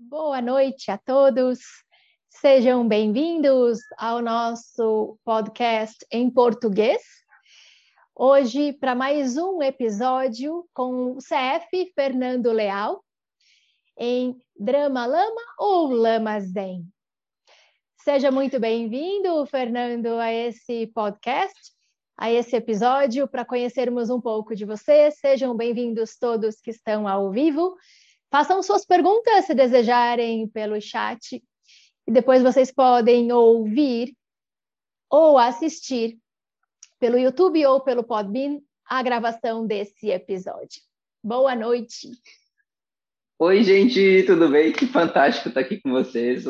Boa noite a todos. Sejam bem-vindos ao nosso podcast em português. Hoje, para mais um episódio com o CF Fernando Leal, em Drama Lama ou Lama Zen. Seja muito bem-vindo, Fernando, a esse podcast, a esse episódio, para conhecermos um pouco de você. Sejam bem-vindos todos que estão ao vivo Façam suas perguntas se desejarem pelo chat e depois vocês podem ouvir ou assistir pelo YouTube ou pelo Podbean a gravação desse episódio. Boa noite. Oi, gente, tudo bem? Que fantástico estar aqui com vocês.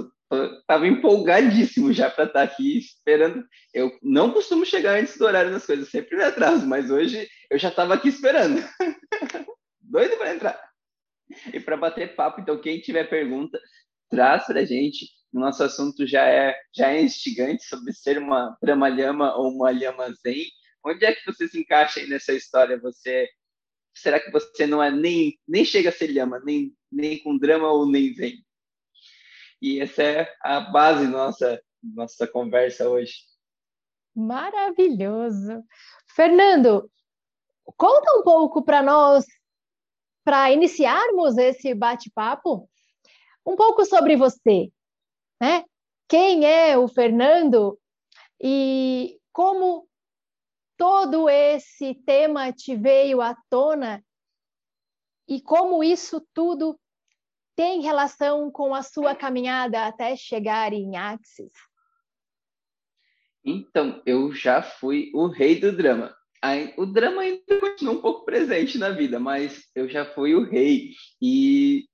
Estava empolgadíssimo já para estar aqui esperando. Eu não costumo chegar antes do horário das coisas, sempre me atraso, mas hoje eu já estava aqui esperando. Doido para entrar. e para bater papo. Então, quem tiver pergunta, traz para a gente. O nosso assunto já é, já é instigante sobre ser uma drama-lhama ou uma lhama zen. Onde é que você se encaixa aí nessa história? Você será que você não é nem nem chega a ser lhama, nem nem com drama ou nem zen? E essa é a base nossa nossa conversa hoje. Maravilhoso. Fernando, conta um pouco para nós para iniciarmos esse bate-papo, um pouco sobre você, né? Quem é o Fernando e como todo esse tema te veio à tona e como isso tudo tem relação com a sua caminhada até chegar em Axis? Então, eu já fui o rei do drama o drama ainda continua um pouco presente na vida, mas eu já fui o rei e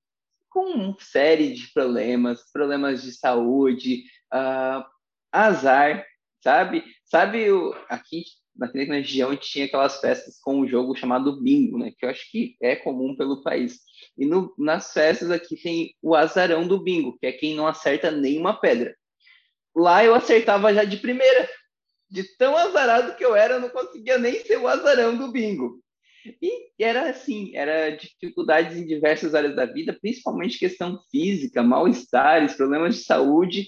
com uma série de problemas, problemas de saúde, uh, azar, sabe? Sabe, o, aqui naquela região tinha aquelas festas com um jogo chamado bingo, né? Que eu acho que é comum pelo país. E no, nas festas aqui tem o azarão do bingo, que é quem não acerta nenhuma pedra. Lá eu acertava já de primeira, de tão azarado que eu era, eu não conseguia nem ser o azarão do bingo. E era assim, era dificuldades em diversas áreas da vida, principalmente questão física, mal-estares, problemas de saúde,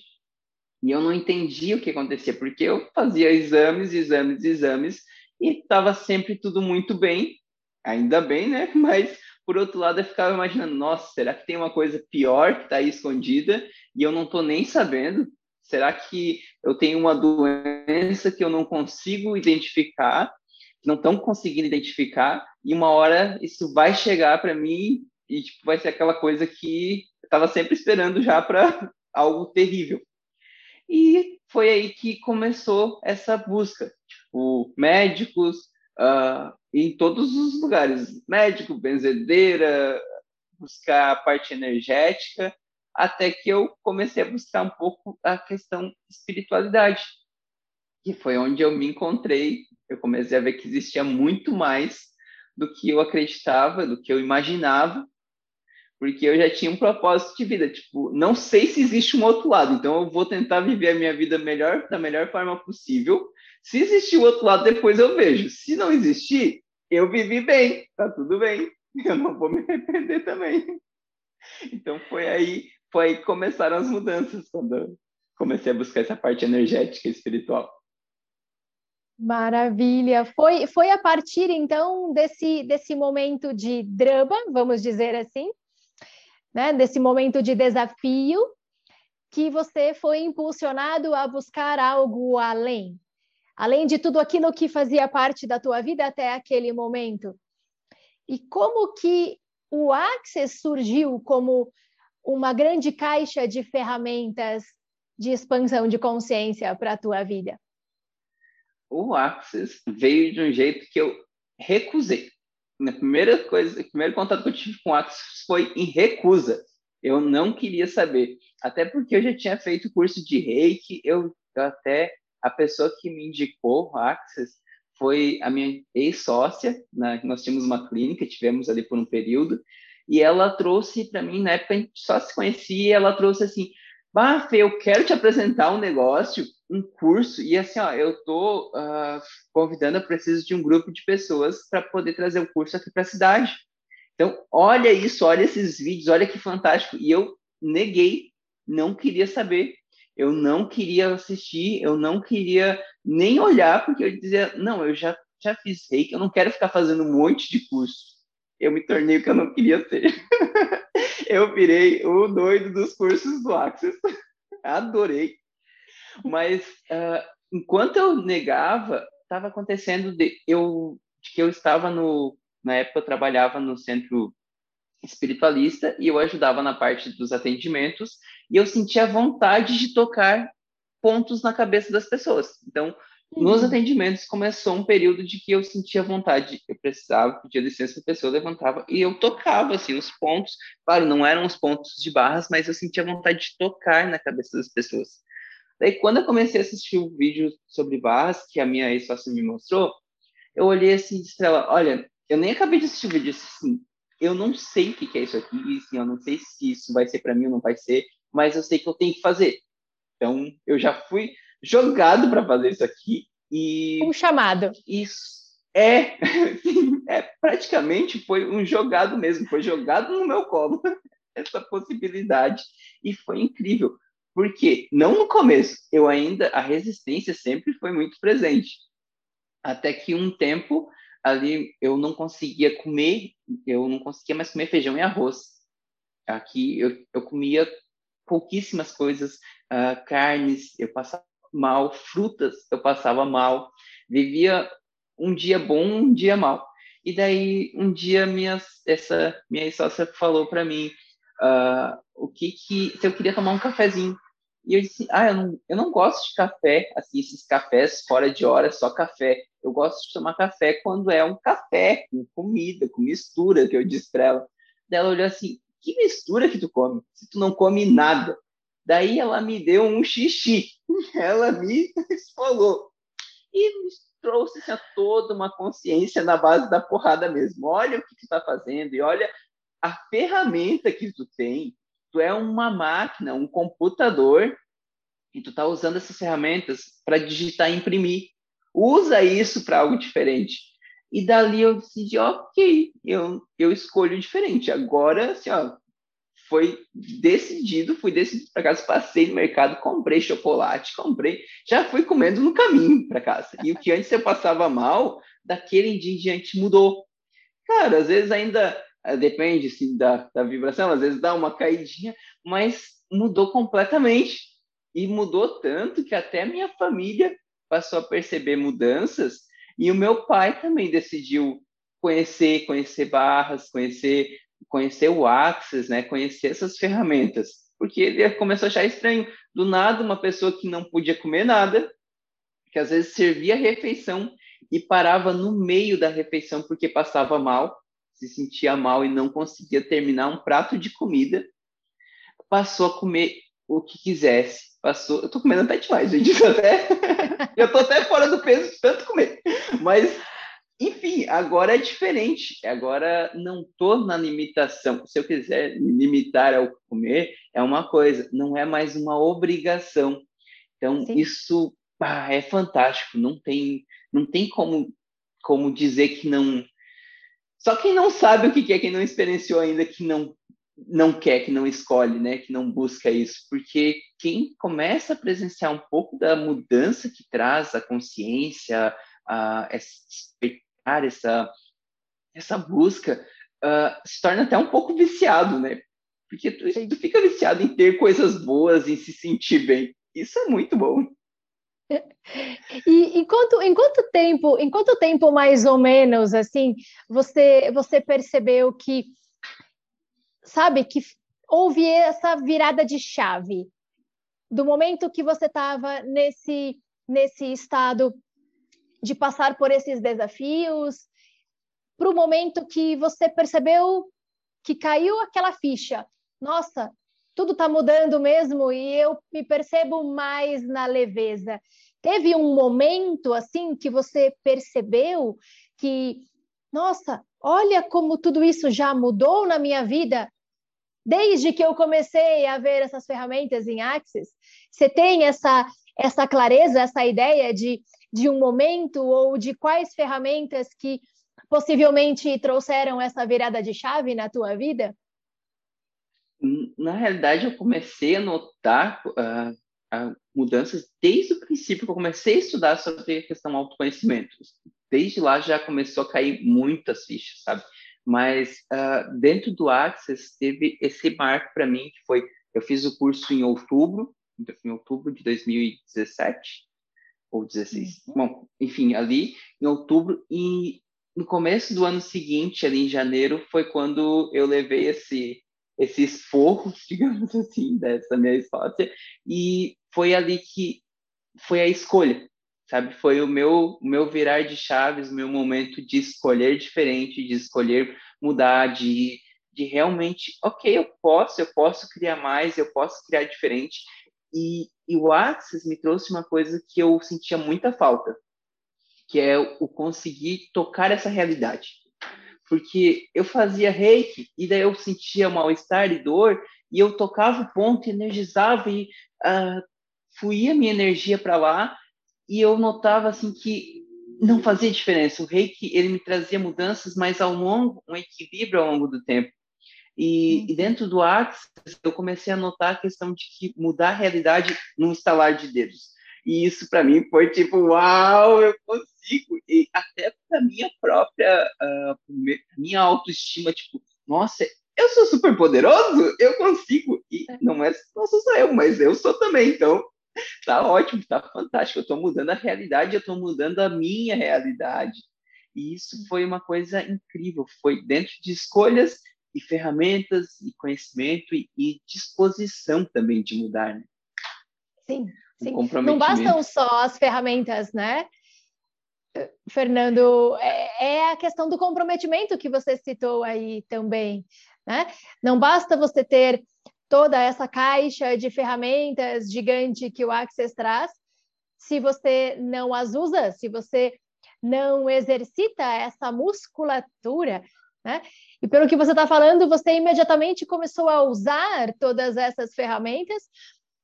e eu não entendia o que acontecia, porque eu fazia exames, exames, exames, e estava sempre tudo muito bem, ainda bem, né? Mas, por outro lado, eu ficava imaginando, nossa, será que tem uma coisa pior que está aí escondida e eu não estou nem sabendo? Será que eu tenho uma doença que eu não consigo identificar, não estão conseguindo identificar, e uma hora isso vai chegar para mim e tipo, vai ser aquela coisa que eu estava sempre esperando já para algo terrível. E foi aí que começou essa busca. Tipo, médicos, uh, em todos os lugares. Médico, benzedeira, buscar a parte energética até que eu comecei a buscar um pouco a questão espiritualidade, que foi onde eu me encontrei. Eu comecei a ver que existia muito mais do que eu acreditava, do que eu imaginava, porque eu já tinha um propósito de vida, tipo, não sei se existe um outro lado, então eu vou tentar viver a minha vida melhor, da melhor forma possível. Se existir o outro lado, depois eu vejo. Se não existir, eu vivi bem, tá tudo bem. Eu não vou me arrepender também. Então foi aí foi começaram as mudanças, quando comecei a buscar essa parte energética e espiritual. Maravilha! Foi, foi a partir então desse, desse momento de drama, vamos dizer assim, né? desse momento de desafio, que você foi impulsionado a buscar algo além, além de tudo aquilo que fazia parte da tua vida até aquele momento. E como que o Access surgiu como uma grande caixa de ferramentas de expansão de consciência para a tua vida? O Axis veio de um jeito que eu recusei. A primeira coisa, o primeiro contato que eu tive com o Axis foi em recusa. Eu não queria saber, até porque eu já tinha feito curso de Reiki, eu, até a pessoa que me indicou o Axis foi a minha ex-sócia, né? nós tínhamos uma clínica, tivemos ali por um período, e ela trouxe para mim, na época a gente só se conhecia, ela trouxe assim, bah, Fê, eu quero te apresentar um negócio, um curso, e assim, ó, eu tô uh, convidando, eu preciso de um grupo de pessoas para poder trazer o curso aqui para a cidade. Então, olha isso, olha esses vídeos, olha que fantástico. E eu neguei, não queria saber, eu não queria assistir, eu não queria nem olhar, porque eu dizia, não, eu já, já fiz reiki, eu não quero ficar fazendo um monte de curso. Eu me tornei o que eu não queria ser. eu virei o doido dos cursos do Access. Adorei. Mas uh, enquanto eu negava, estava acontecendo de eu de que eu estava no na época eu trabalhava no centro espiritualista e eu ajudava na parte dos atendimentos e eu sentia vontade de tocar pontos na cabeça das pessoas. Então. Nos atendimentos começou um período de que eu sentia vontade, eu precisava, pedir licença a pessoa, levantava e eu tocava assim os pontos. Claro, não eram os pontos de barras, mas eu sentia vontade de tocar na cabeça das pessoas. Daí, quando eu comecei a assistir o vídeo sobre barras que a minha ex-sócia me mostrou, eu olhei assim e disse para ela: Olha, eu nem acabei de assistir o vídeo, assim, eu não sei o que é isso aqui, assim, eu não sei se isso vai ser para mim ou não vai ser, mas eu sei que eu tenho que fazer. Então, eu já fui jogado para fazer isso aqui e um chamado. Isso é, é praticamente foi um jogado mesmo, foi jogado no meu colo essa possibilidade e foi incrível. Porque não no começo, eu ainda a resistência sempre foi muito presente. Até que um tempo ali eu não conseguia comer, eu não conseguia mais comer feijão e arroz. Aqui eu, eu comia pouquíssimas coisas, uh, carnes, eu passava mal, frutas, eu passava mal, vivia um dia bom, um dia mal. E daí um dia minha essa minha sócia falou para mim uh, o que que se eu queria tomar um cafezinho. E eu disse, ah, eu não, eu não gosto de café, assim, esses cafés fora de hora, só café. Eu gosto de tomar café quando é um café, com comida, com mistura, que eu disse para ela. Ela olhou assim, que mistura que tu come? Se tu não come nada. Daí ela me deu um xixi. Ela me esfolou. E me trouxe assim, toda uma consciência na base da porrada mesmo. Olha o que tu está fazendo e olha a ferramenta que tu tem tu é uma máquina, um computador, e tu tá usando essas ferramentas para digitar e imprimir. Usa isso para algo diferente. E dali eu decidi, ok, eu, eu escolho diferente. Agora, assim, ó, foi decidido, fui decidido para casa, passei no mercado, comprei chocolate, comprei, já fui comendo no caminho para casa. E o que antes eu passava mal, daquele dia em diante mudou. Cara, às vezes ainda é, depende assim, da, da vibração, às vezes dá uma caidinha, mas mudou completamente. E mudou tanto que até minha família passou a perceber mudanças e o meu pai também decidiu conhecer, conhecer barras, conhecer, conhecer o Axis, né, conhecer essas ferramentas, porque ele começou a achar estranho. Do nada, uma pessoa que não podia comer nada, que às vezes servia a refeição e parava no meio da refeição porque passava mal, se sentia mal e não conseguia terminar um prato de comida, passou a comer o que quisesse. Passou, eu tô comendo até demais, gente. Até, eu tô até fora do peso de tanto comer. Mas, enfim, agora é diferente. Agora não tô na limitação. Se eu quiser me limitar ao comer, é uma coisa, não é mais uma obrigação. Então, Sim. isso ah, é fantástico. Não tem, não tem como, como dizer que não só quem não sabe o que é, quem não experienciou ainda, que não não quer, que não escolhe, né, que não busca isso, porque quem começa a presenciar um pouco da mudança que traz a consciência, a, a essa essa busca, uh, se torna até um pouco viciado, né? Porque tu, tu fica viciado em ter coisas boas, em se sentir bem. Isso é muito bom. E em quanto, em quanto tempo, em quanto tempo mais ou menos assim, você você percebeu que sabe que houve essa virada de chave do momento que você estava nesse nesse estado de passar por esses desafios para o momento que você percebeu que caiu aquela ficha. Nossa, tudo está mudando mesmo e eu me percebo mais na leveza. Teve um momento assim que você percebeu que, nossa, olha como tudo isso já mudou na minha vida desde que eu comecei a ver essas ferramentas em Axis? Você tem essa essa clareza, essa ideia de, de um momento ou de quais ferramentas que possivelmente trouxeram essa virada de chave na tua vida? Na realidade, eu comecei a notar uh, mudanças desde o princípio que eu comecei a estudar sobre a questão autoconhecimento. Desde lá já começou a cair muitas fichas, sabe? Mas uh, dentro do Access teve esse marco para mim que foi eu fiz o curso em outubro, em outubro de 2017 ou 16. Uhum. Bom, enfim, ali em outubro e no começo do ano seguinte, ali em janeiro, foi quando eu levei esse esse esforço, digamos assim, dessa minha sócia, e foi ali que foi a escolha, sabe? Foi o meu, o meu virar de chaves, meu momento de escolher diferente, de escolher mudar, de, de realmente, ok, eu posso, eu posso criar mais, eu posso criar diferente. E, e o Axis me trouxe uma coisa que eu sentia muita falta, que é o conseguir tocar essa realidade porque eu fazia reiki e daí eu sentia mal-estar e dor e eu tocava o ponto, energizava e uh, fluía minha energia para lá e eu notava assim que não fazia diferença. O reiki ele me trazia mudanças, mas ao longo um equilíbrio ao longo do tempo. E, e dentro do Axis eu comecei a notar a questão de que mudar a realidade num estalar de dedos. E isso para mim foi tipo, uau, eu consigo. E até para minha própria, uh, minha autoestima, tipo, nossa, eu sou super poderoso, eu consigo. E é. não é não sou só eu, mas eu sou também. Então, tá ótimo, tá fantástico. Eu estou mudando a realidade, eu estou mudando a minha realidade. E isso foi uma coisa incrível. Foi dentro de escolhas e ferramentas e conhecimento e, e disposição também de mudar, né? Sim, Sim. Não bastam só as ferramentas, né? Fernando, é, é, a questão do comprometimento que você citou aí também, né? Não basta você ter toda essa caixa de ferramentas gigante que o Access traz, se você não as usa, se você não exercita essa musculatura, né? E pelo que você está falando, você imediatamente começou a usar todas essas ferramentas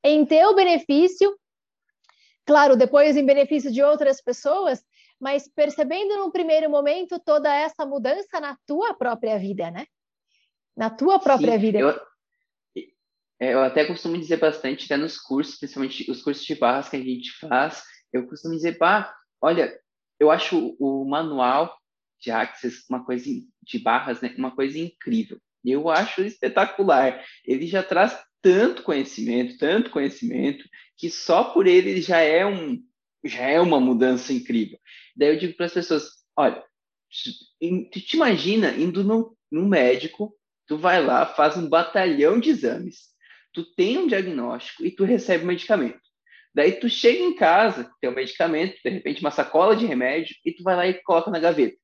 em teu benefício claro, depois em benefício de outras pessoas, mas percebendo num primeiro momento toda essa mudança na tua própria vida, né? Na tua própria Sim, vida. Eu, é, eu até costumo dizer bastante, até nos cursos, principalmente os cursos de barras que a gente faz, eu costumo dizer, pá, olha, eu acho o manual de Axis uma coisa de barras, né, uma coisa incrível. Eu acho espetacular. Ele já traz tanto conhecimento, tanto conhecimento, que só por ele já é um já é uma mudança incrível. Daí eu digo para as pessoas, olha, tu te imagina indo no, no médico, tu vai lá, faz um batalhão de exames, tu tem um diagnóstico e tu recebe um medicamento. Daí tu chega em casa, tem um medicamento, de repente uma sacola de remédio, e tu vai lá e coloca na gaveta.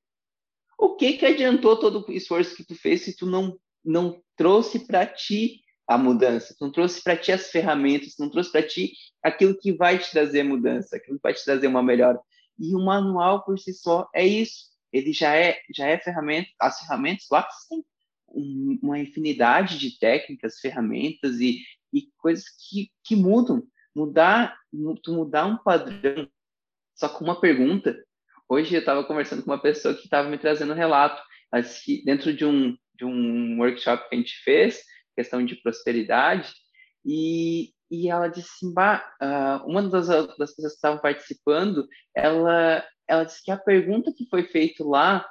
O que que adiantou todo o esforço que tu fez se tu não não trouxe para ti a mudança, não trouxe para ti as ferramentas, não trouxe para ti aquilo que vai te trazer mudança, aquilo que vai te trazer uma melhora. E o manual por si só é isso. Ele já é já é ferramenta, as ferramentas lá têm uma infinidade de técnicas, ferramentas e, e coisas que, que mudam. Mudar, tu mudar um padrão só com uma pergunta. Hoje eu estava conversando com uma pessoa que estava me trazendo um relato, que dentro de um de um workshop que a gente fez, questão de prosperidade, e, e ela disse assim, bah, uh, uma das, das pessoas que estavam participando, ela, ela disse que a pergunta que foi feita lá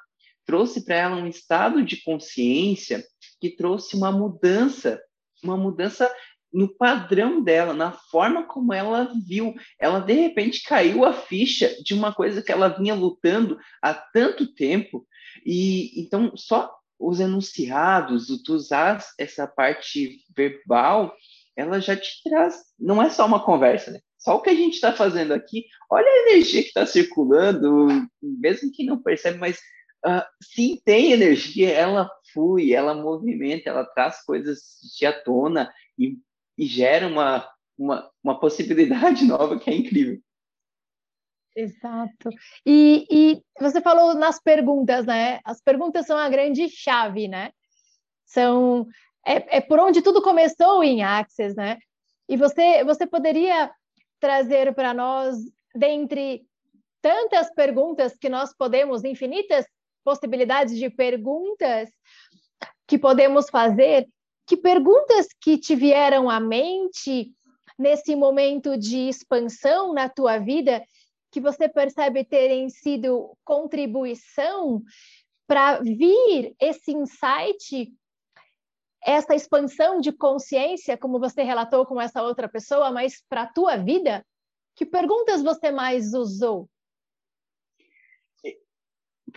trouxe para ela um estado de consciência que trouxe uma mudança, uma mudança no padrão dela, na forma como ela viu. Ela de repente caiu a ficha de uma coisa que ela vinha lutando há tanto tempo. E então só os enunciados, tu usar essa parte verbal, ela já te traz, não é só uma conversa, né? Só o que a gente está fazendo aqui, olha a energia que está circulando, mesmo que não percebe, mas uh, sim, tem energia, ela flui, ela movimenta, ela traz coisas de à tona e, e gera uma, uma, uma possibilidade nova que é incrível. Exato. E, e você falou nas perguntas, né? As perguntas são a grande chave, né? São é, é por onde tudo começou em Access, né? E você você poderia trazer para nós, dentre tantas perguntas que nós podemos, infinitas possibilidades de perguntas que podemos fazer, que perguntas que te vieram à mente nesse momento de expansão na tua vida que você percebe terem sido contribuição para vir esse insight, essa expansão de consciência, como você relatou com essa outra pessoa, mas para a tua vida? Que perguntas você mais usou?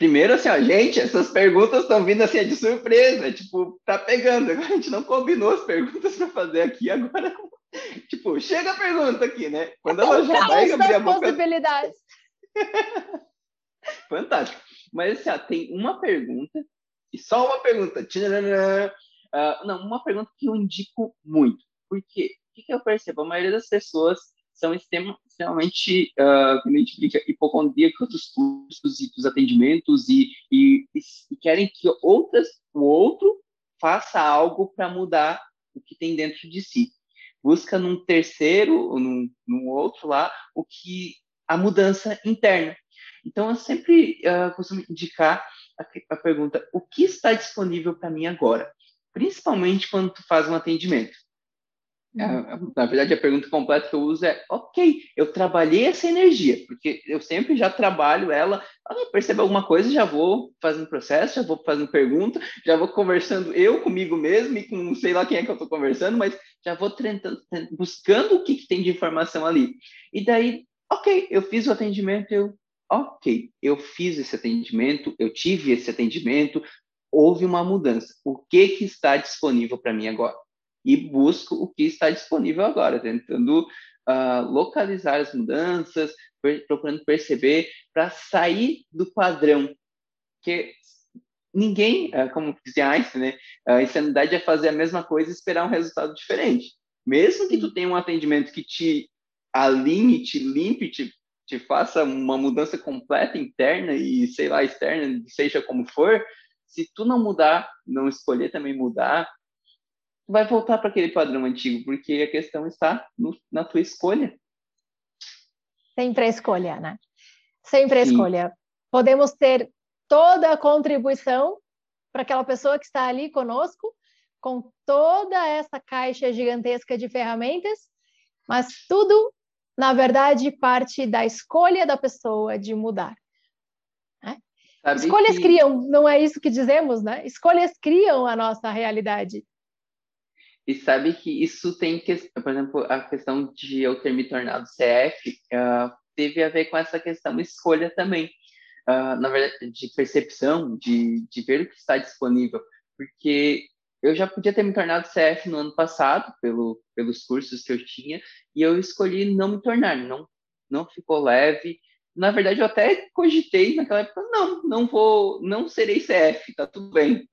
Primeiro, assim, ó, gente, essas perguntas estão vindo assim de surpresa, tipo, tá pegando. A gente não combinou as perguntas para fazer aqui agora. tipo, chega a pergunta aqui, né? Quando ela já vai abrir a boca. possibilidades. Fantástico. Mas assim, ó, tem uma pergunta e só uma pergunta. Uh, não, uma pergunta que eu indico muito. Porque o que, que eu percebo? A maioria das pessoas são extremamente, uh, como a gente brinca, hipocondríacos dos cursos e dos atendimentos e, e, e querem que outras, o outro faça algo para mudar o que tem dentro de si. Busca num terceiro, num, num outro lá, o que a mudança interna. Então, eu sempre uh, costumo indicar a, a pergunta: o que está disponível para mim agora? Principalmente quando tu faz um atendimento. É, uhum. Na verdade, a pergunta completa que eu uso é: ok, eu trabalhei essa energia, porque eu sempre já trabalho ela. Ah, percebo alguma coisa, já vou fazendo processo, já vou fazendo pergunta, já vou conversando eu comigo mesmo e com sei lá quem é que eu estou conversando, mas já vou tentando, buscando o que, que, tem de informação ali. E daí, ok, eu fiz o atendimento, eu, ok, eu fiz esse atendimento, eu tive esse atendimento, houve uma mudança. O que, que está disponível para mim agora? E busco o que está disponível agora, tentando uh, localizar as mudanças, procurando perceber para sair do padrão, que ninguém, uh, como dizia Einstein, né, a insanidade é fazer a mesma coisa e esperar um resultado diferente. Mesmo que tu tenha um atendimento que te alinhe, te limpe, te, te faça uma mudança completa interna e, sei lá, externa, seja como for, se tu não mudar, não escolher também mudar, vai voltar para aquele padrão antigo, porque a questão está no, na tua escolha. Sempre a escolha, né? Sempre a Sim. escolha. Podemos ter toda a contribuição para aquela pessoa que está ali conosco, com toda essa caixa gigantesca de ferramentas, mas tudo, na verdade, parte da escolha da pessoa de mudar. Né? Escolhas que... criam, não é isso que dizemos, né? Escolhas criam a nossa realidade. E sabe que isso tem, que, por exemplo, a questão de eu ter me tornado CF uh, ah, teve a ver com essa questão escolha também. Uh, na verdade, de percepção, de, de ver o que está disponível. Porque eu já podia ter me tornado CF no ano passado, pelo, pelos cursos que eu tinha, e eu escolhi não me tornar, não, não ficou leve. Na verdade, eu até cogitei naquela época, não, não vou, não serei CF, tá tudo bem.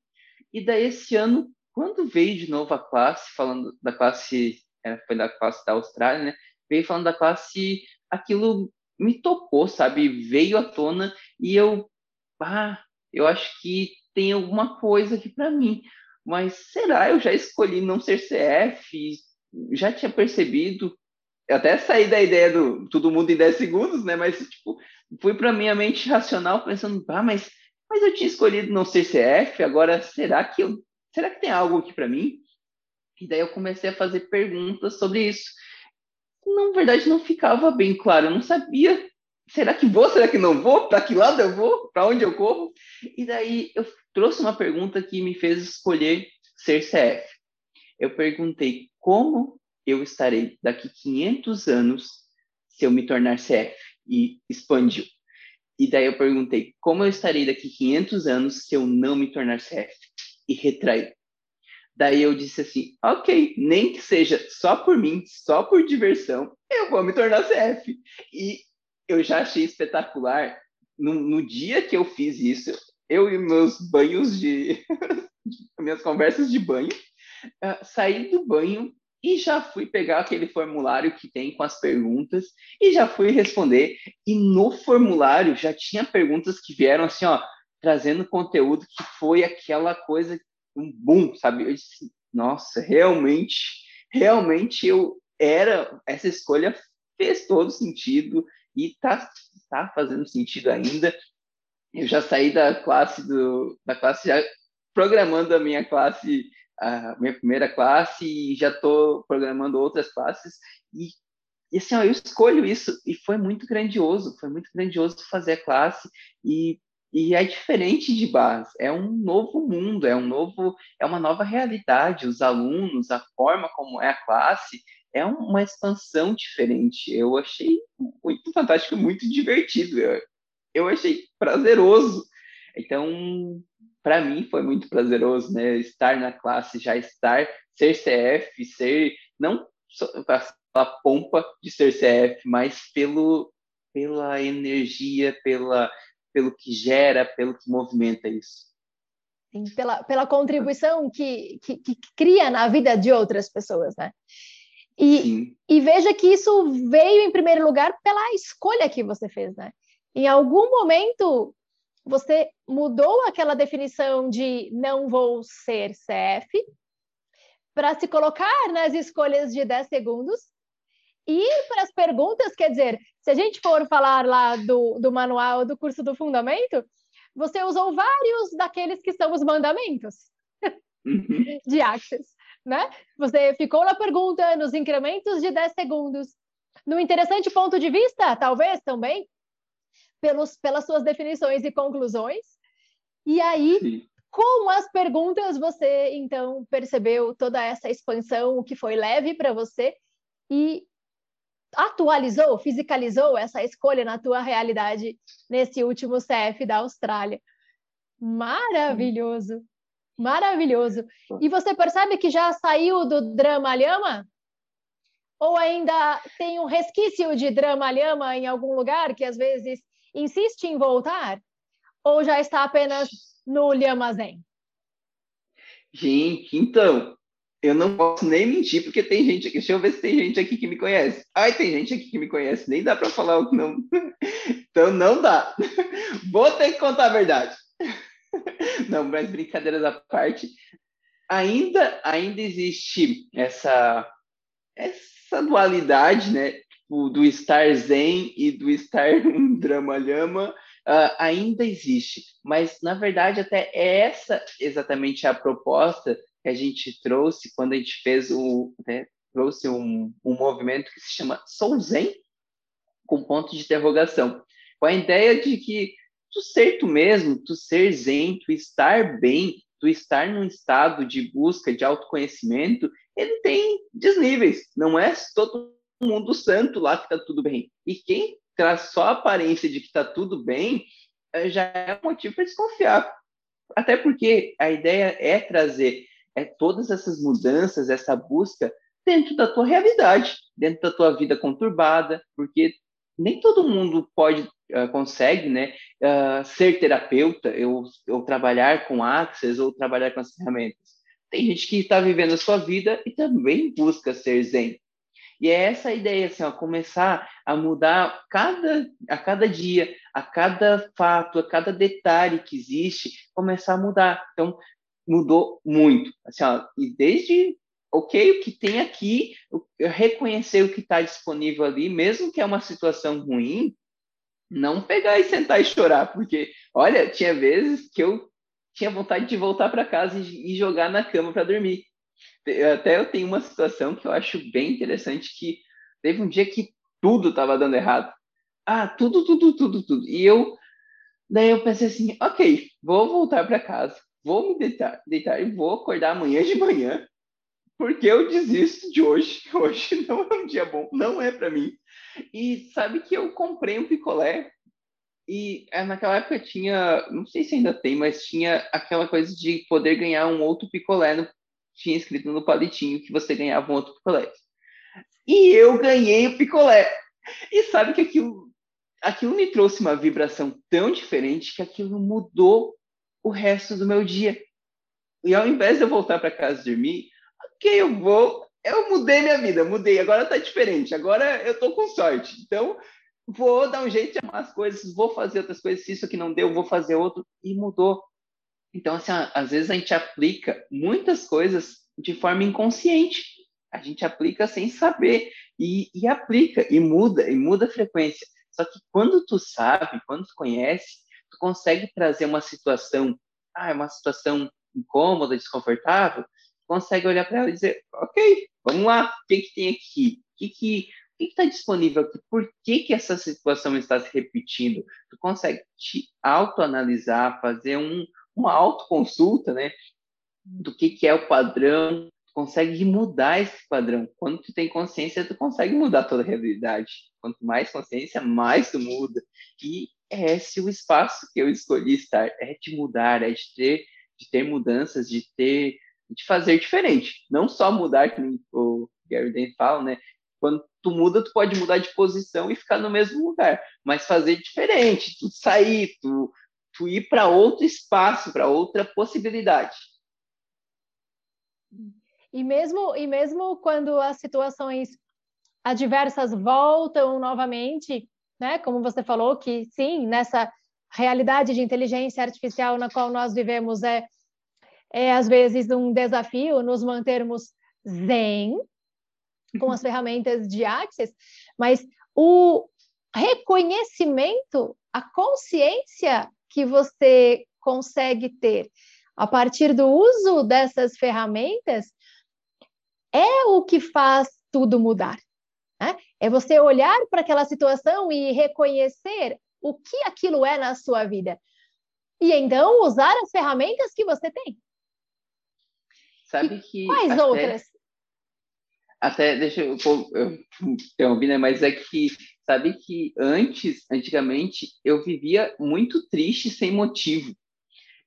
E daí esse ano quando veio de novo a classe, falando da classe, é, foi da classe da Austrália, né? Veio falando da classe, aquilo me tocou, sabe? Veio à tona e eu, ah, eu acho que tem alguma coisa aqui para mim. Mas será? Eu já escolhi não ser CF, já tinha percebido. Eu até saí da ideia do todo mundo em 10 segundos, né? Mas, tipo, fui para minha mente racional pensando, ah, mas, mas eu tinha escolhido não ser CF, agora será que eu será que tem algo aqui para mim? E daí eu comecei a fazer perguntas sobre isso. Na verdade, não ficava bem claro, eu não sabia. Será que vou? Será que não vou? Para que lado eu vou? Para onde eu corro? E daí eu trouxe uma pergunta que me fez escolher ser CF. Eu perguntei como eu estarei daqui 500 anos se eu me tornar CF e expandiu. E daí eu perguntei como eu estarei daqui 500 anos se eu não me tornar CF e retrair. Daí eu disse assim, ok, nem que seja só por mim, só por diversão, eu vou me tornar CF. E eu já achei espetacular. No, no dia que eu fiz isso, eu e meus banhos de. minhas conversas de banho, uh, saí do banho e já fui pegar aquele formulário que tem com as perguntas e já fui responder. E no formulário já tinha perguntas que vieram assim, ó, trazendo conteúdo que foi aquela coisa, um boom, sabe? Eu disse, nossa, realmente, realmente eu era, essa escolha fez todo sentido e tá, tá fazendo sentido ainda. Eu já saí da classe do, da classe já programando a minha classe a minha primeira classe e já estou programando outras classes. E, e assim, ó, eu escolho isso e foi muito grandioso, foi muito grandioso fazer a classe e e é diferente de base, é um novo mundo, é um novo, é uma nova realidade. Os alunos, a forma como é a classe, é uma expansão diferente. Eu achei muito fantástico, muito divertido. Eu, eu achei prazeroso. Então, para mim foi muito prazeroso, né? Estar na classe, já estar, ser CF, ser não a pompa de ser CF, mas pelo pela energia, pela pelo que gera, pelo que movimenta isso. Sim, pela, pela contribuição que, que, que, cria na vida de outras pessoas, né? E, e veja que isso veio em primeiro lugar pela escolha que você fez, né? Em algum momento você mudou aquela definição de não vou ser CF para se colocar nas escolhas de 10 segundos e para as perguntas, quer dizer, se a gente for falar lá do, do manual do curso do fundamento, você usou vários daqueles que são os mandamentos uhum. de Access, né? Você ficou na pergunta, nos incrementos de 10 segundos. No interessante ponto de vista, talvez também, pelos, pelas suas definições e conclusões. E aí, Sim. com as perguntas, você então percebeu toda essa expansão, o que foi leve para você e atualizou, fisicalizou essa escolha na tua realidade nesse último CF da Austrália. Maravilhoso, maravilhoso. E você percebe que já saiu do drama lhama? Ou ainda tem um resquício de drama lhama em algum lugar que às vezes insiste em voltar? Ou já está apenas no lhama zen? Gente, então, eu não posso nem mentir, porque tem gente aqui. Deixa eu ver se tem gente aqui que me conhece. Ai, tem gente aqui que me conhece, nem dá para falar o que não. Então não dá. Vou ter que contar a verdade. Não, mas brincadeiras à parte. Ainda, ainda existe essa, essa dualidade, né? Tipo, do estar zen e do estar um drama-lhama. Uh, ainda existe, mas na verdade até é essa exatamente a proposta que a gente trouxe quando a gente fez o né, trouxe um, um movimento que se chama Soul Zen com ponto de interrogação, com a ideia de que tu ser tu mesmo, tu ser zen, tu estar bem, tu estar num estado de busca de autoconhecimento, ele tem desníveis. Não é todo mundo santo lá que tá tudo bem. E quem traz só a aparência de que tá tudo bem, eh, já é motivo para desconfiar. Até porque a ideia é trazer é todas essas mudanças, essa busca dentro da tua realidade, dentro da tua vida conturbada, porque nem todo mundo pode uh, consegue, né, uh, ser terapeuta, ou, ou trabalhar com Access, ou trabalhar com as ferramentas. Tem gente que está vivendo a sua vida e também busca ser zen. E é essa ideia, assim, ó, começar a mudar cada, a cada dia, a cada fato, a cada detalhe que existe, começar a mudar. Então, mudou muito. Assim, ó, e desde ok, o que tem aqui, reconhecer o que está disponível ali, mesmo que é uma situação ruim, não pegar e sentar e chorar, porque, olha, tinha vezes que eu tinha vontade de voltar para casa e, e jogar na cama para dormir. Até eu tenho uma situação que eu acho bem interessante, que teve um dia que tudo estava dando errado. Ah, tudo, tudo, tudo, tudo. E eu, daí eu pensei assim, ok, vou voltar para casa vou me deitar, deitar e vou acordar amanhã de manhã, porque eu desisto de hoje. Hoje não é um dia bom, não é para mim. E sabe que eu comprei um picolé e é, naquela época tinha, não sei se ainda tem, mas tinha aquela coisa de poder ganhar um outro picolé, no, tinha escrito no palitinho que você ganhava um outro picolé. E eu ganhei o picolé. E sabe que aquilo, aquilo me trouxe uma vibração tão diferente que aquilo mudou o resto do meu dia. E ao invés de eu voltar para casa dormir, ok, eu vou, eu mudei minha vida, mudei, agora tá diferente, agora eu tô com sorte. Então, vou dar um jeito de amar as coisas, vou fazer outras coisas, se isso aqui não deu, vou fazer outro, e mudou. Então, assim, às vezes a gente aplica muitas coisas de forma inconsciente. A gente aplica sem saber, e, e aplica, e muda, e muda a frequência. Só que quando tu sabe, quando tu conhece, tu consegue trazer uma situação, ah, uma situação incômoda, desconfortável, consegue olhar para ela e dizer, ok, vamos lá, o que, que tem aqui? O que, que que está disponível aqui? Por que, que essa situação está se repetindo? Tu consegue te autoanalisar, fazer um, uma autoconsulta, né? Do que, que é o padrão, consegue mudar esse padrão. Quando tu tem consciência, tu consegue mudar toda a realidade. Quanto mais consciência, mais tu muda. E é esse o espaço que eu escolhi estar, é de mudar, é de ter, de ter mudanças, de ter, de fazer diferente. Não só mudar, como o Gary Den fala, né? Quando tu muda, tu pode mudar de posição e ficar no mesmo lugar, mas fazer diferente, tu sair, tu, tu ir para outro espaço, para outra possibilidade. E mesmo, e mesmo quando as situações adversas voltam novamente, né? Como você falou, que sim, nessa realidade de inteligência artificial na qual nós vivemos é, é às vezes um desafio nos mantermos zen com as ferramentas de Access, mas o reconhecimento, a consciência que você consegue ter a partir do uso dessas ferramentas é o que faz tudo mudar. Né? É você olhar para aquela situação e reconhecer o que aquilo é na sua vida. E então usar as ferramentas que você tem. Sabe que. Quais até, outras? Até, deixa eu, eu interromper, né? Mas é que, sabe que antes, antigamente, eu vivia muito triste sem motivo.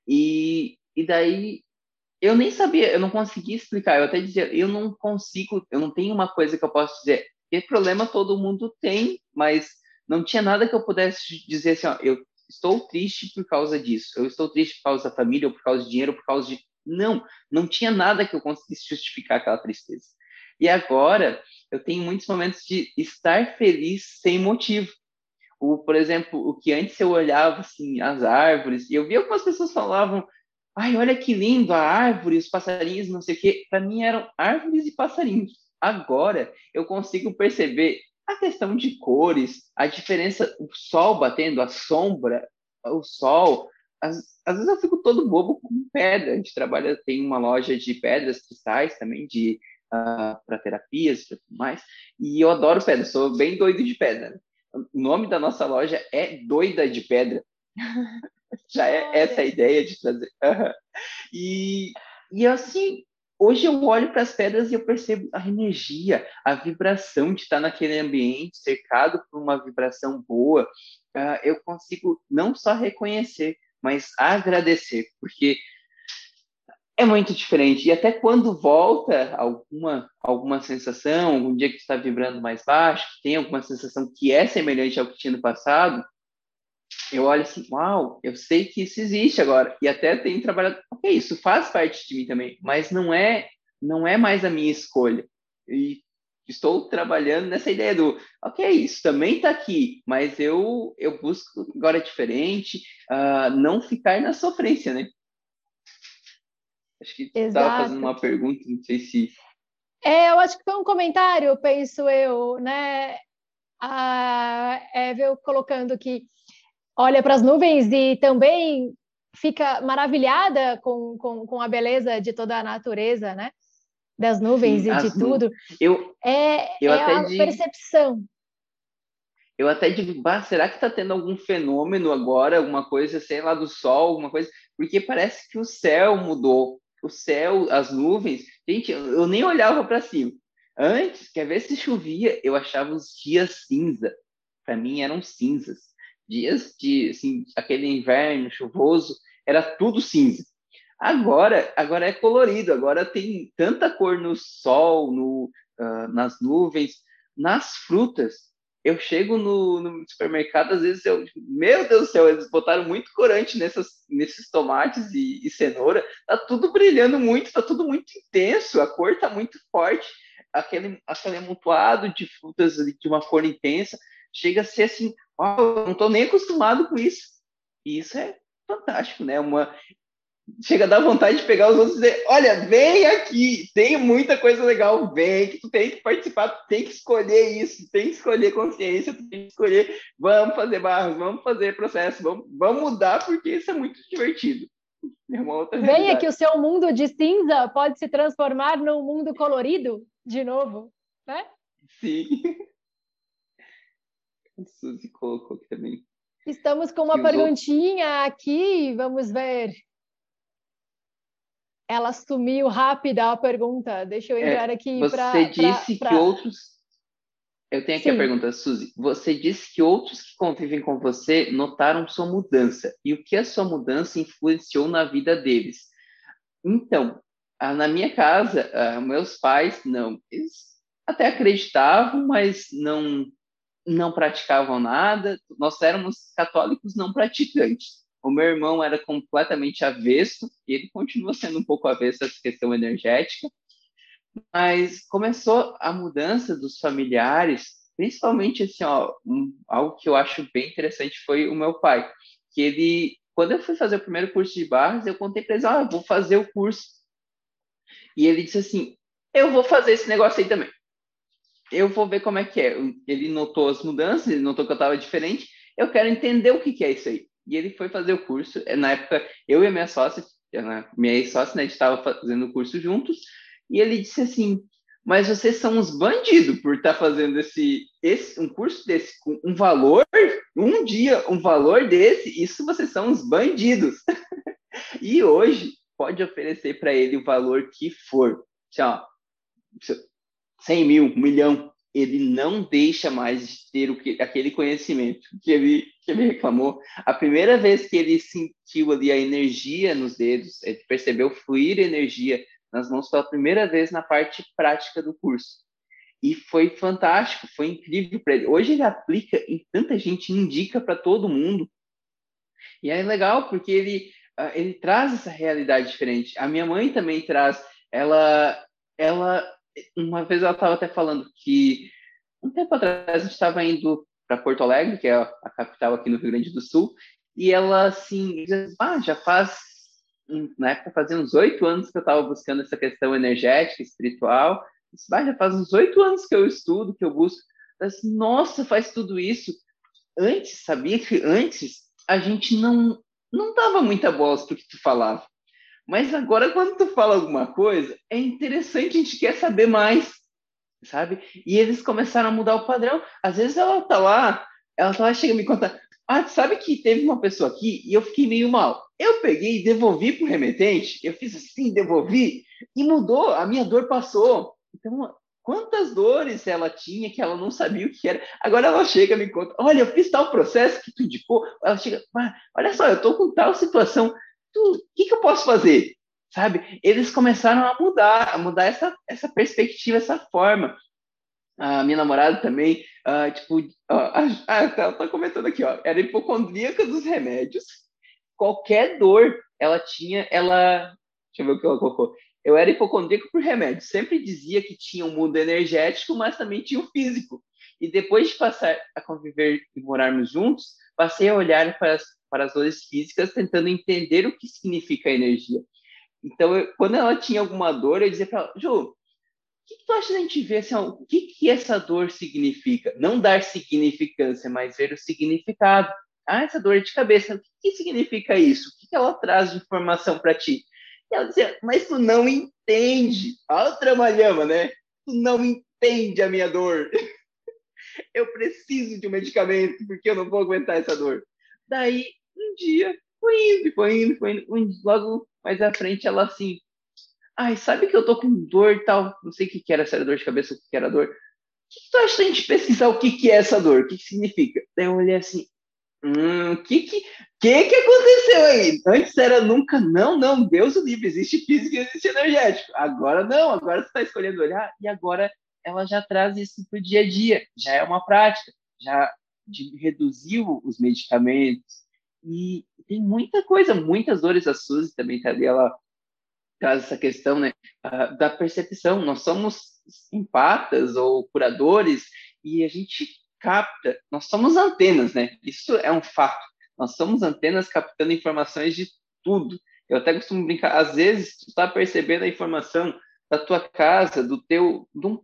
E, e daí eu nem sabia, eu não conseguia explicar. Eu até dizia, eu não consigo, eu não tenho uma coisa que eu possa dizer. Que problema todo mundo tem, mas não tinha nada que eu pudesse dizer assim, ó, eu estou triste por causa disso, eu estou triste por causa da família, ou por causa de dinheiro, ou por causa de. Não, não tinha nada que eu conseguisse justificar aquela tristeza. E agora, eu tenho muitos momentos de estar feliz sem motivo. O, por exemplo, o que antes eu olhava assim, as árvores, e eu via algumas pessoas falavam, ai, olha que lindo, a árvore, os passarinhos, não sei o quê. Para mim eram árvores e passarinhos. Agora eu consigo perceber a questão de cores, a diferença, o sol batendo, a sombra, o sol. Às, às vezes eu fico todo bobo com pedra. A gente trabalha, tem uma loja de pedras cristais também, de uh, ah, para terapias e tudo mais. E eu adoro pedra, sou bem doido de pedra. O nome da nossa loja é Doida de Pedra. Já é essa a ideia de trazer. E, e assim, hoje eu olho para as pedras e eu percebo a energia, a vibração de estar naquele ambiente cercado por uma vibração boa. Uh, eu consigo não só reconhecer, mas agradecer, porque é muito diferente. E até quando volta alguma, alguma sensação, algum dia que está vibrando mais baixo, que tem alguma sensação que é semelhante ao que tinha no passado, eu olho assim, uau, eu sei que isso existe agora. E até tenho trabalhado, ok, isso faz parte de mim também, mas não é, não é mais a minha escolha. E estou trabalhando nessa ideia do, ok, isso também está aqui, mas eu, eu busco agora diferente, uh, não ficar na sofrência, né? Acho que estava fazendo uma pergunta, não sei se. É, eu acho que foi um comentário, penso eu, né? A Evel colocando que olha para as nuvens e também fica maravilhada com, com, com, a beleza de toda a natureza, né? Das nuvens Sim, e de tudo. Eu, é eu é a percepção. Eu até digo, bah, será que está tendo algum fenômeno agora, alguma coisa, sei lá, do sol, alguma coisa? Porque parece que o céu mudou. O céu, as nuvens. Gente, eu nem olhava para cima. Antes, quer ver se chovia, eu achava os dias cinza. Para mim eram cinzas dias de assim, aquele inverno chuvoso, era tudo cinza. Agora, agora é colorido, agora tem tanta cor no sol, no, uh, nas nuvens, nas frutas. Eu chego no, no, supermercado, às vezes eu, meu Deus do céu, eles botaram muito corante nessas, nesses tomates e, e cenoura, tá tudo brilhando muito, tá tudo muito intenso, a cor tá muito forte, aquele, aquele amontoado de frutas de uma cor intensa, chega a ser assim, oh, não estou nem acostumado com isso. E isso é fantástico, né? Uma chega a dar vontade de pegar os outros e dizer, olha, vem aqui, tem muita coisa legal, vem, que tu tem que participar, tu tem que escolher isso, tem que escolher consciência, tu tem que escolher, vamos fazer barras, vamos fazer processo, vamos, vamos mudar, porque isso é muito divertido. É Venha que o seu mundo de cinza pode se transformar num mundo colorido de novo, né? Sim. Suzy colocou aqui também. Estamos com uma E os outros? perguntinha aqui, vamos ver. Ela sumiu rápida a pergunta. Deixa eu É, entrar aqui Você para. disse que outros. Eu tenho aqui Sim. a pergunta, Suzy. Você disse que outros que convivem com você notaram sua mudança. E o que a sua mudança influenciou na vida deles? Então, na minha casa, ah, meus pais, não. Eles até acreditavam, mas não, não praticavam nada. Nós éramos católicos não praticantes. O meu irmão era completamente avesso, e ele continua sendo um pouco avesso a essa questão energética mas começou a mudança dos familiares, principalmente assim, ó, um, algo que eu acho bem interessante foi o meu pai, que ele, quando eu fui fazer o primeiro curso de barras, eu contei para ele, ah, vou fazer o curso. E ele disse assim, eu vou fazer esse negócio aí também. Eu vou ver como é que é. Ele notou as mudanças, ele notou que eu estava diferente, eu quero entender o que, que é isso aí. E ele foi fazer o curso. Na época, eu e a minha sócia, minha ex-sócia, né, a gente estava fazendo o curso juntos, e ele disse assim: Mas vocês são uns bandidos por estar tá fazendo esse, esse um curso desse com um valor, um dia, um valor desse, isso vocês são uns bandidos. e hoje pode oferecer para ele o valor que for. Assim, 100 mil, um milhão. Ele não deixa mais de ter o que, aquele conhecimento que ele, que ele reclamou. A primeira vez que ele sentiu ali a energia nos dedos, ele percebeu fluir energia nas mãos pela primeira vez na parte prática do curso. E foi fantástico, foi incrível para ele. Hoje ele aplica em tanta gente, indica para todo mundo. E é legal porque ele ele traz essa realidade diferente. A minha mãe também traz. Ela, ela uma vez ela estava até falando que um tempo atrás a gente estava indo para Porto Alegre, que é a capital aqui no Rio Grande do Sul, e ela assim, ah, já faz na época fazia uns oito anos que eu estava buscando essa questão energética, espiritual. Disse, já faz uns oito anos que eu estudo, que eu busco. Nossa, faz tudo isso. Antes, sabia que antes a gente não não dava muita bola para o que tu falava. Mas agora, quando tu fala alguma coisa, é interessante, a gente quer saber mais, sabe? E eles começaram a mudar o padrão. Às vezes ela tá lá, ela tá lá, chega a me contar, ah, sabe que teve uma pessoa aqui e eu fiquei meio mal. Eu peguei e devolvi para o remetente, eu fiz assim, devolvi, e mudou, a minha dor passou. Então, quantas dores ela tinha que ela não sabia o que era. Agora ela chega e me conta, olha, eu fiz tal processo que tu indicou. Ela chega, ah, olha só, eu estou com tal situação, o que, que eu posso fazer? Sabe? Eles começaram a mudar, a mudar essa, essa perspectiva, essa forma. A minha namorada também, uh, tipo, uh, ela tá comentando aqui, ó, era hipocondríaca dos remédios, qualquer dor ela tinha, ela, deixa eu ver o que ela colocou, eu era hipocondríaco por remédio, sempre dizia que tinha um mundo energético, mas também tinha o um físico, e depois de passar a conviver e morarmos juntos, passei a olhar para as, para as dores físicas, tentando entender o que significa energia. Então, eu, quando ela tinha alguma dor, eu dizia para ela, Ju, o que, tu acha da gente ver assim, o que, que essa dor significa? Não dar significância, mas ver o significado. Ah, essa dor de cabeça, o que, que significa isso? O que, que ela traz de informação para ti? E ela dizia, mas tu não entende. Olha o tramalhama, né? Tu não entende a minha dor. Eu preciso de um medicamento, porque eu não vou aguentar essa dor. Daí, um dia, foi indo, foi indo, foi indo. Logo mais à frente, ela assim, ai, sabe que eu tô com dor e tal, não sei o que, que era, se era dor de cabeça, o que, que era dor. O que, que tu acha da gente pesquisar o que, que é essa dor? O que, que significa? Daí eu olhei assim, hum, o que que, que que aconteceu aí? Antes era nunca, não, não, Deus o livre, existe física e existe energético. Agora não, agora você tá escolhendo olhar, e agora ela já traz isso pro dia a dia, já é uma prática, já reduziu os medicamentos, e tem muita coisa, muitas dores, a Suzy também tá ali, ela traz essa questão né, uh, da percepção. Nós somos empatas ou curadores e a gente capta, nós somos antenas, né? Isso é um fato. Nós somos antenas captando informações de tudo. Eu até costumo brincar, às vezes tu está percebendo a informação da tua casa, do teu, de um,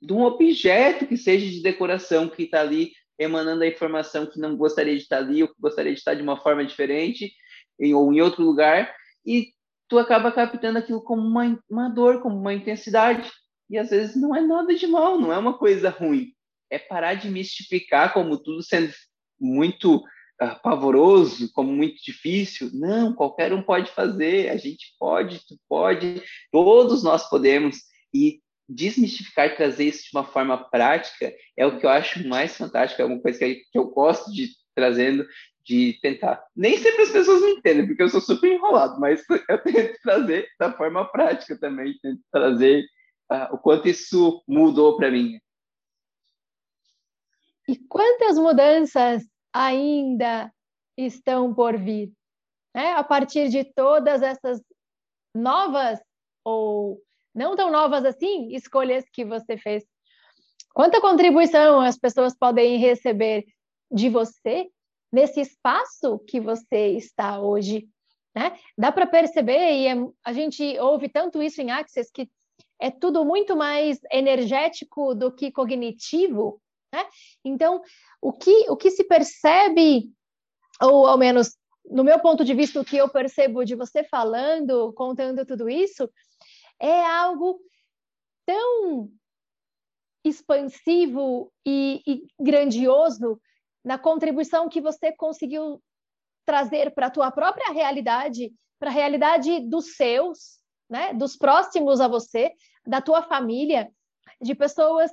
de um objeto que seja de decoração que está ali emanando a informação que não gostaria de estar ali ou que gostaria de estar de uma forma diferente em, ou em outro lugar e tu acaba captando aquilo como uma, uma dor, como uma intensidade. E às vezes não é nada de mal, não é uma coisa ruim. É parar de mistificar como tudo sendo muito uh, pavoroso, como muito difícil. Não, qualquer um pode fazer, a gente pode, tu pode, todos nós podemos. E desmistificar e trazer isso de uma forma prática é o que eu acho mais fantástico, é uma coisa que eu gosto de trazendo de tentar. Nem sempre as pessoas me entendem, porque eu sou super enrolado, mas eu tento trazer da forma prática também, tento trazer uh, o quanto isso mudou para mim. E quantas mudanças ainda estão por vir? Né? A partir de todas essas novas ou não tão novas assim escolhas que você fez. Quanta contribuição as pessoas podem receber de você nesse espaço que você está hoje, né? Dá para perceber e é, a gente ouve tanto isso em Access que é tudo muito mais energético do que cognitivo, né? Então, o que o que se percebe ou ao menos no meu ponto de vista o que eu percebo de você falando, contando tudo isso, é algo tão expansivo e, e grandioso na contribuição que você conseguiu trazer para a tua própria realidade, para a realidade dos seus, né, dos próximos a você, da tua família, de pessoas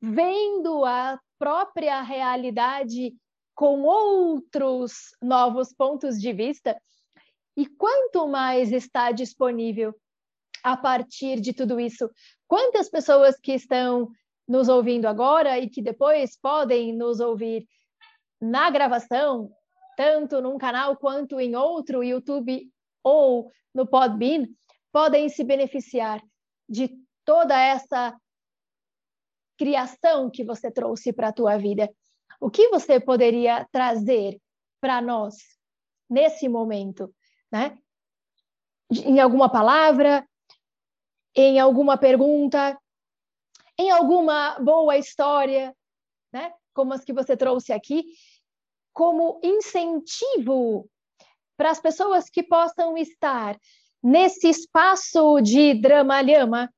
vendo a própria realidade com outros novos pontos de vista. E quanto mais está disponível a partir de tudo isso, quantas pessoas que estão nos ouvindo agora e que depois podem nos ouvir na gravação, tanto num canal quanto em outro YouTube ou no Podbean, podem se beneficiar de toda essa criação que você trouxe para a tua vida. O que você poderia trazer para nós nesse momento, né? Em alguma palavra, em alguma pergunta, em alguma boa história, né? Como as que você trouxe aqui, como incentivo para as pessoas que possam estar nesse espaço de drama-lhama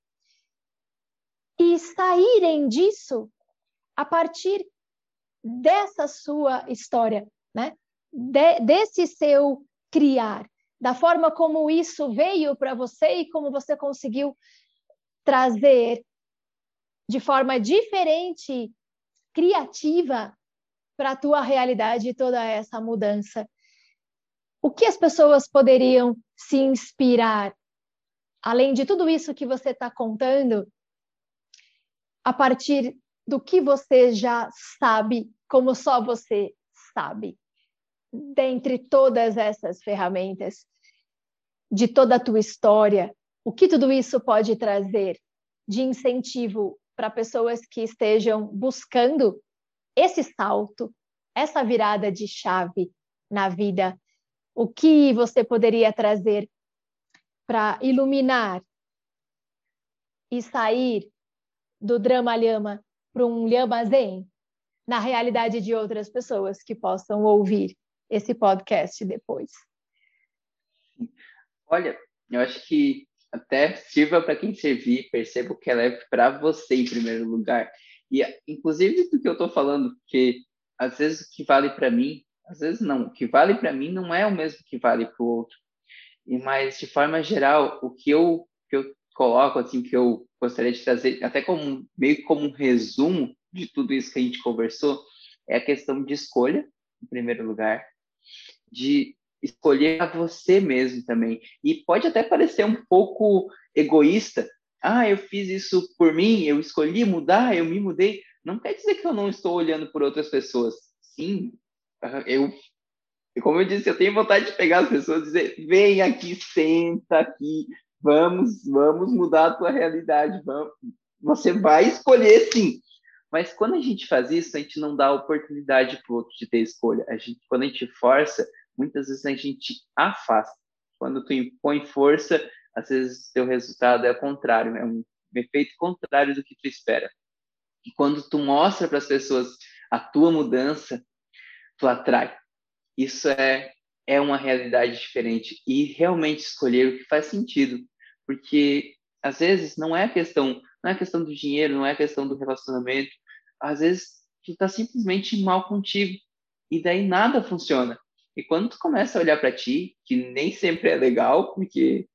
e saírem disso a partir dessa sua história, né? De, desse seu criar, da forma como isso veio para você e como você conseguiu trazer de forma diferente, criativa, para a tua realidade toda essa mudança. O que as pessoas poderiam se inspirar, além de tudo isso que você está contando, a partir do que você já sabe, como só você sabe, dentre todas essas ferramentas, de toda a tua história, o que tudo isso pode trazer de incentivo para pessoas que estejam buscando esse salto, essa virada de chave na vida, o que você poderia trazer para iluminar e sair do drama lhama para um lhama zen na realidade de outras pessoas que possam ouvir esse podcast depois. Olha, eu acho que até sirva para quem servir, perceba que ela é para você em primeiro lugar. E, inclusive, do que eu estou falando, que às vezes o que vale para mim, às vezes não, o que vale para mim não é o mesmo que vale para o outro. E, mas, de forma geral, o que eu, que eu coloco, assim, que eu gostaria de trazer, até como meio como um resumo de tudo isso que a gente conversou, é a questão de escolha, em primeiro lugar, de escolher a você mesmo também. E pode até parecer um pouco egoísta, ah, eu fiz isso por mim, eu escolhi mudar, eu me mudei, não quer dizer que eu não estou olhando por outras pessoas. Sim, eu, como eu disse, eu tenho vontade de pegar as pessoas e dizer: vem aqui, senta aqui, vamos, vamos mudar a tua realidade, vamos. Você vai escolher sim. Mas quando a gente faz isso, a gente não dá oportunidade para o outro de ter escolha. A gente, quando a gente força, muitas vezes a gente afasta. Quando tu impõe força, às vezes seu resultado é o contrário, é um efeito contrário do que tu espera. E quando tu mostra para as pessoas a tua mudança, tu atrai. Isso é é uma realidade diferente e realmente escolher o que faz sentido, porque às vezes não é questão, não é questão do dinheiro, não é questão do relacionamento, às vezes tu está simplesmente mal contigo e daí nada funciona. E quando tu começa a olhar para ti, que nem sempre é legal, porque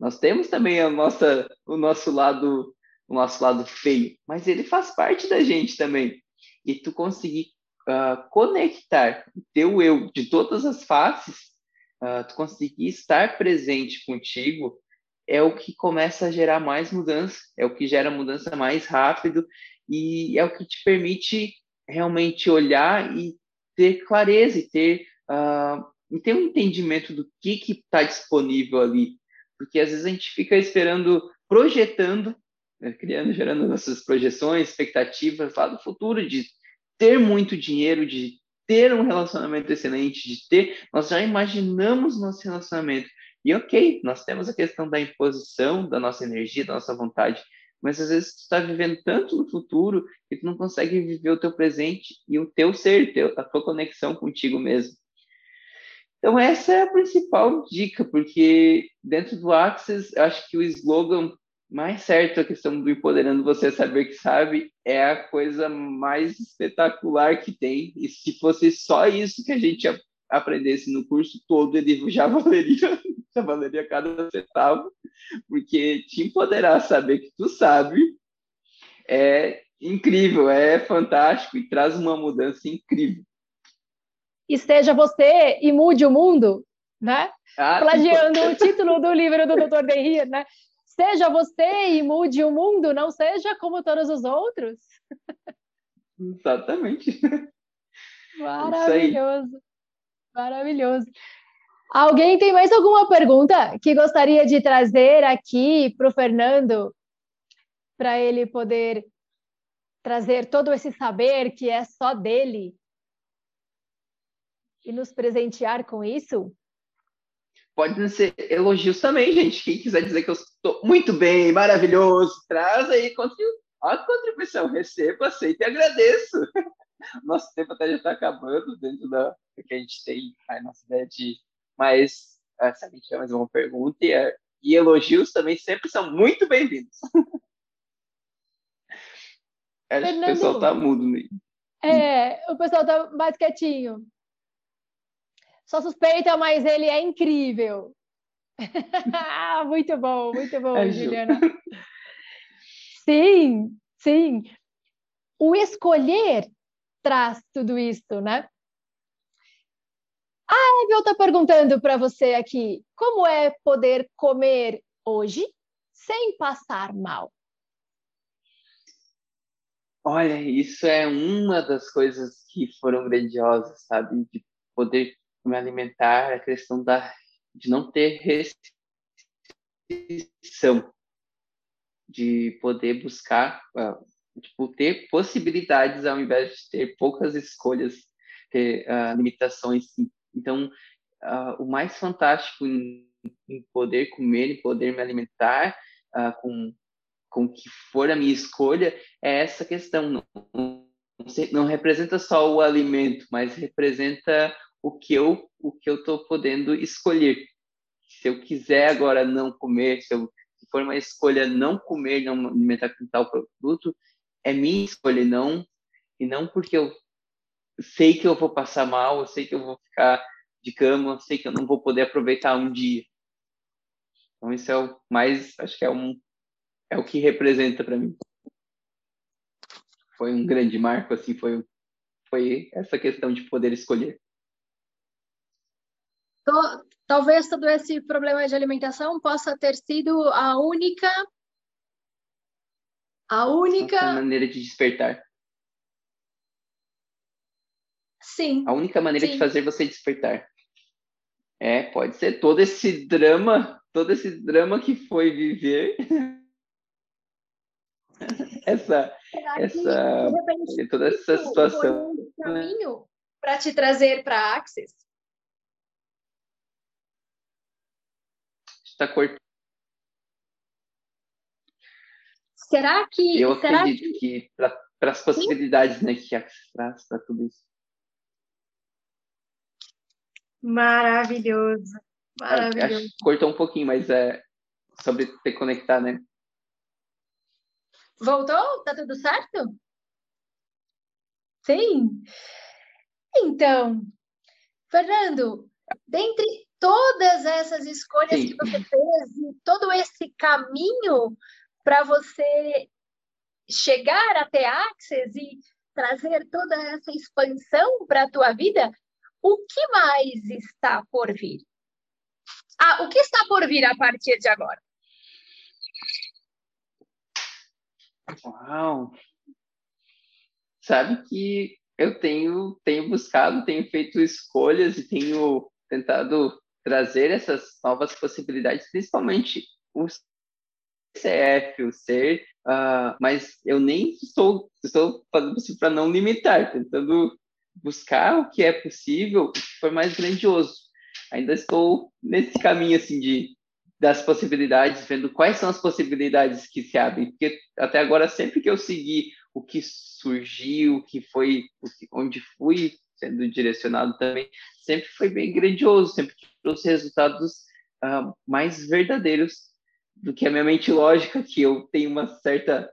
nós temos também a nossa, o nosso lado, o nosso lado feio, mas ele faz parte da gente também. E tu conseguir uh, conectar o teu eu de todas as faces, uh, tu conseguir estar presente contigo, é o que começa a gerar mais mudança, é o que gera mudança mais rápido e é o que te permite realmente olhar e ter clareza e ter, uh, e ter um entendimento do que está disponível ali. Porque às vezes a gente fica esperando, projetando, né, criando, gerando nossas projeções, expectativas lá do futuro, de ter muito dinheiro, de ter um relacionamento excelente, de ter. Nós já imaginamos nosso relacionamento. E ok, nós temos a questão da imposição da nossa energia, da nossa vontade, mas às vezes tu está vivendo tanto no futuro que tu não consegue viver o teu presente e o teu ser, a tua conexão contigo mesmo. Então essa é a principal dica, porque dentro do Access, acho que o slogan mais certo, a questão do empoderando você saber que sabe, é a coisa mais espetacular que tem. E se fosse só isso que a gente aprendesse no curso todo, ele já valeria, já valeria cada centavo, porque te empoderar, saber que tu sabe, é incrível, é fantástico e traz uma mudança incrível. Esteja você e mude o mundo, né? Ah, Plagiando o título do livro do Dr. Derrir, né? Seja você e mude o mundo, não seja como todos os outros. Exatamente. Maravilhoso. Maravilhoso. Alguém tem mais alguma pergunta que gostaria de trazer aqui para o Fernando, para ele poder trazer todo esse saber que é só dele e nos presentear com isso? Pode ser elogios também, gente. Quem quiser dizer que eu estou muito bem, maravilhoso, traz aí a contribuição. Recebo, aceito e agradeço. Nosso tempo até já está acabando dentro da que a gente tem a nossa ideia de mais. Ah, se a gente tiver mais uma pergunta, e, é, e elogios também sempre são muito bem-vindos. Acho Fernando, que o pessoal está mudo. Né? É, o pessoal está mais quietinho. Só suspeita, mas ele é incrível. muito bom, muito bom, é Juliana. Sim, sim. O escolher traz tudo isso, né? A Evel está perguntando para você aqui, como é poder comer hoje sem passar mal? Olha, isso é uma das coisas que foram grandiosas, sabe? De poder me alimentar, a questão da, de não ter restrição, de poder buscar, uh, tipo, ter possibilidades ao invés de ter poucas escolhas, ter uh, limitações. Então, uh, o mais fantástico em, em, poder comer, em poder me alimentar com com o que for a minha escolha é essa questão. Não, não, não representa só o alimento, mas representa o que eu o que eu estou podendo escolher. Se eu quiser agora não comer, se, eu, se for uma escolha não comer, não alimentar com tal produto, é minha escolha, não e não porque eu sei que eu vou passar mal, eu sei que eu vou ficar de cama, eu sei que eu não vou poder aproveitar um dia. Então isso é o mais, acho que é um é o que representa para mim. Foi um grande marco assim, foi foi essa questão de poder escolher talvez todo esse problema de alimentação possa ter sido a única a única maneira de despertar. Sim. A única maneira sim. de fazer você despertar. É, pode ser todo esse drama, todo esse drama que foi viver. essa essa toda essa situação. Foi um caminho para te trazer para Axis. está cortando. Será que. Eu será acredito que, que para as possibilidades né, que traz para tudo isso. Maravilhoso. Maravilhoso. cortou um pouquinho, mas é sobre ter que conectar, né? Voltou? Tá tudo certo? Sim. Então, Fernando, dentre todas essas escolhas Sim. que você fez, todo esse caminho para você chegar até Access e trazer toda essa expansão para a tua vida, o que mais está por vir? Ah, o que está por vir a partir de agora? Uau! Sabe que eu tenho, tenho buscado, tenho feito escolhas e tenho tentado trazer essas novas possibilidades, principalmente o CF, o ser, uh, mas eu nem estou, estou fazendo isso para não limitar, tentando buscar o que é possível, o que mais grandioso. Ainda estou nesse caminho assim de das possibilidades, vendo quais são as possibilidades que se abrem, porque até agora sempre que eu segui o que surgiu, o que foi, o que, onde fui sendo direcionado também, sempre foi bem grandioso, sempre trouxe resultados uh, mais verdadeiros do que a minha mente lógica, que eu tenho uma certa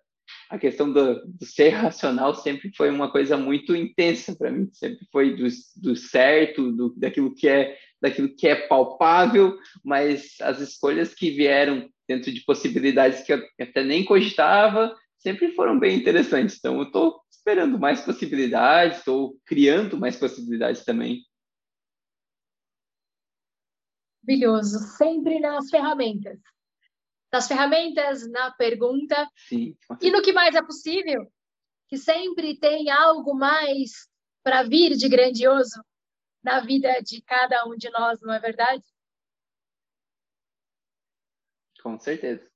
a questão do, do, ser racional sempre foi uma coisa muito intensa para mim, sempre foi do, do certo, do, daquilo que é daquilo que é palpável, mas as escolhas que vieram dentro de possibilidades que eu até nem cogitava sempre foram bem interessantes. Então, eu estou esperando mais possibilidades, estou criando mais possibilidades também. Maravilhoso, sempre nas ferramentas das ferramentas, na pergunta Sim, e no que mais é possível, que sempre tem algo mais para vir de grandioso na vida de cada um de nós, não é verdade? Com certeza.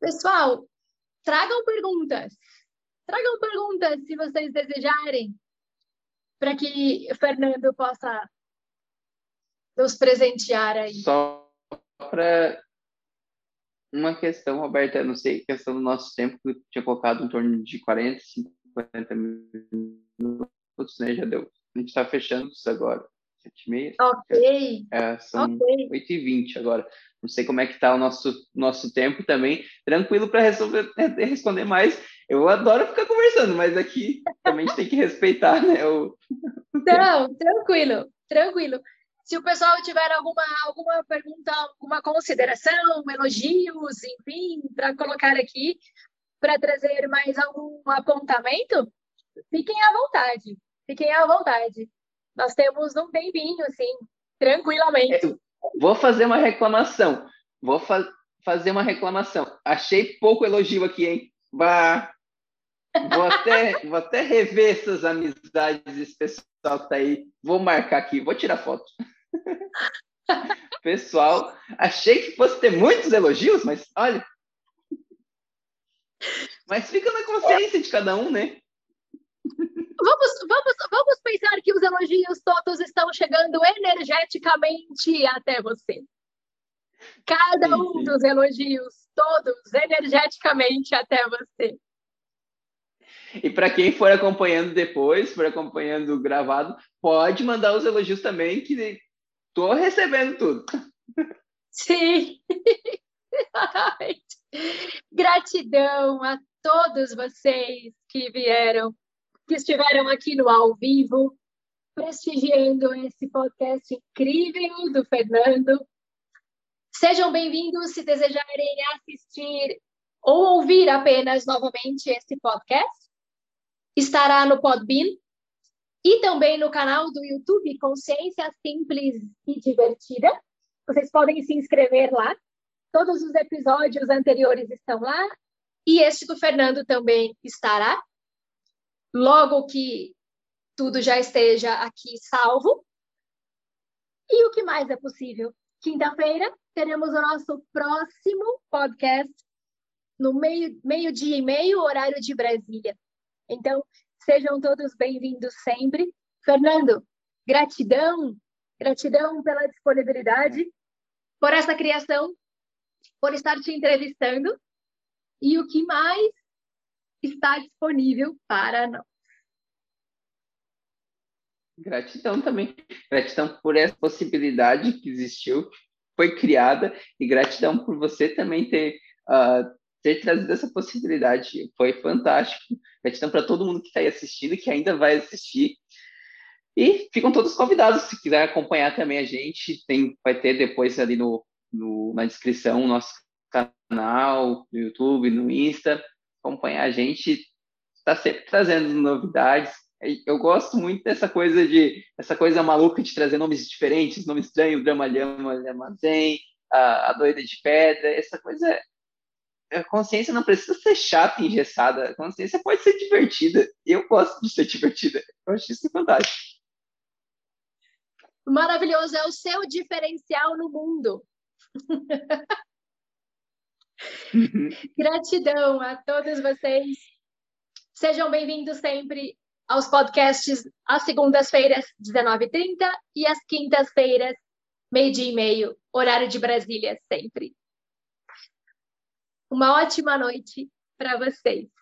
Pessoal, tragam perguntas. Tragam perguntas se vocês desejarem, para que o Fernando possa nos presentear aí. Só para uma questão, Roberta, não sei, questão do nosso tempo, que eu tinha colocado em torno de 40, 50 minutos, né? Já deu. A gente está fechando isso agora. 7 e meia. Ok. É, são okay. 8 e 20 agora. Não sei como é que está o nosso, nosso tempo também. Tranquilo para responder mais. Eu adoro ficar conversando, mas aqui também a gente tem que respeitar, né? O... Não, tranquilo, tranquilo. Se o pessoal tiver alguma, alguma pergunta, alguma consideração, elogios, enfim, para colocar aqui, para trazer mais algum apontamento, fiquem à vontade. Fiquem à vontade. Nós temos um tempinho, assim, tranquilamente. É, vou fazer uma reclamação. Vou fa fazer uma reclamação. Achei pouco elogio aqui, hein? Bah. Vou até, vou até rever essas amizades, esse pessoal que tá aí. Vou marcar aqui, vou tirar foto. Pessoal, achei que fosse ter muitos elogios, mas olha. Mas fica na consciência de cada um, né? Vamos, vamos, vamos pensar que os elogios todos estão chegando energeticamente até você. Cada um dos elogios, todos energeticamente até você. E para quem for acompanhando depois, for acompanhando gravado, pode mandar os elogios também, que Tô recebendo tudo. Sim, Gratidão a todos vocês que vieram, que estiveram aqui no ao vivo, prestigiando esse podcast incrível do Fernando. Sejam bem-vindos se desejarem assistir ou ouvir apenas novamente esse podcast. Estará no Podbean, e também no canal do YouTube Consciência Simples e Divertida. Vocês podem se inscrever lá. Todos os episódios anteriores estão lá. E este do Fernando também estará. Logo que tudo já esteja aqui salvo. E o que mais é possível? Quinta-feira teremos o nosso próximo podcast no meio, meio-dia e meio, horário de Brasília. Então, Sejam todos bem-vindos sempre. Fernando, gratidão, gratidão pela disponibilidade, por essa criação, por estar te entrevistando e o que mais está disponível para nós. Gratidão também. Gratidão por essa possibilidade que existiu, foi criada, e gratidão por você também ter, uh, ter trazido essa possibilidade. Foi fantástico. Gratidão para todo mundo que está aí assistindo, que ainda vai assistir. E ficam todos convidados, se quiser acompanhar também a gente, tem, vai ter depois ali no, no, na descrição o nosso canal, no YouTube, no Insta, acompanhar a gente, está sempre trazendo novidades. Eu gosto muito dessa coisa de essa coisa maluca de trazer nomes diferentes, nome estranho, Dramalhama, Armazém, a, a doida de pedra, essa coisa a consciência não precisa ser chata e engessada. A consciência pode ser divertida. Eu gosto de ser divertida. Eu acho isso fantástico. Maravilhoso. É o seu diferencial no mundo. Gratidão a todos vocês. Sejam bem-vindos sempre aos podcasts às segundas-feiras, 19h30, e às quintas-feiras, meio-dia e meio, horário de Brasília, sempre. Uma ótima noite para vocês.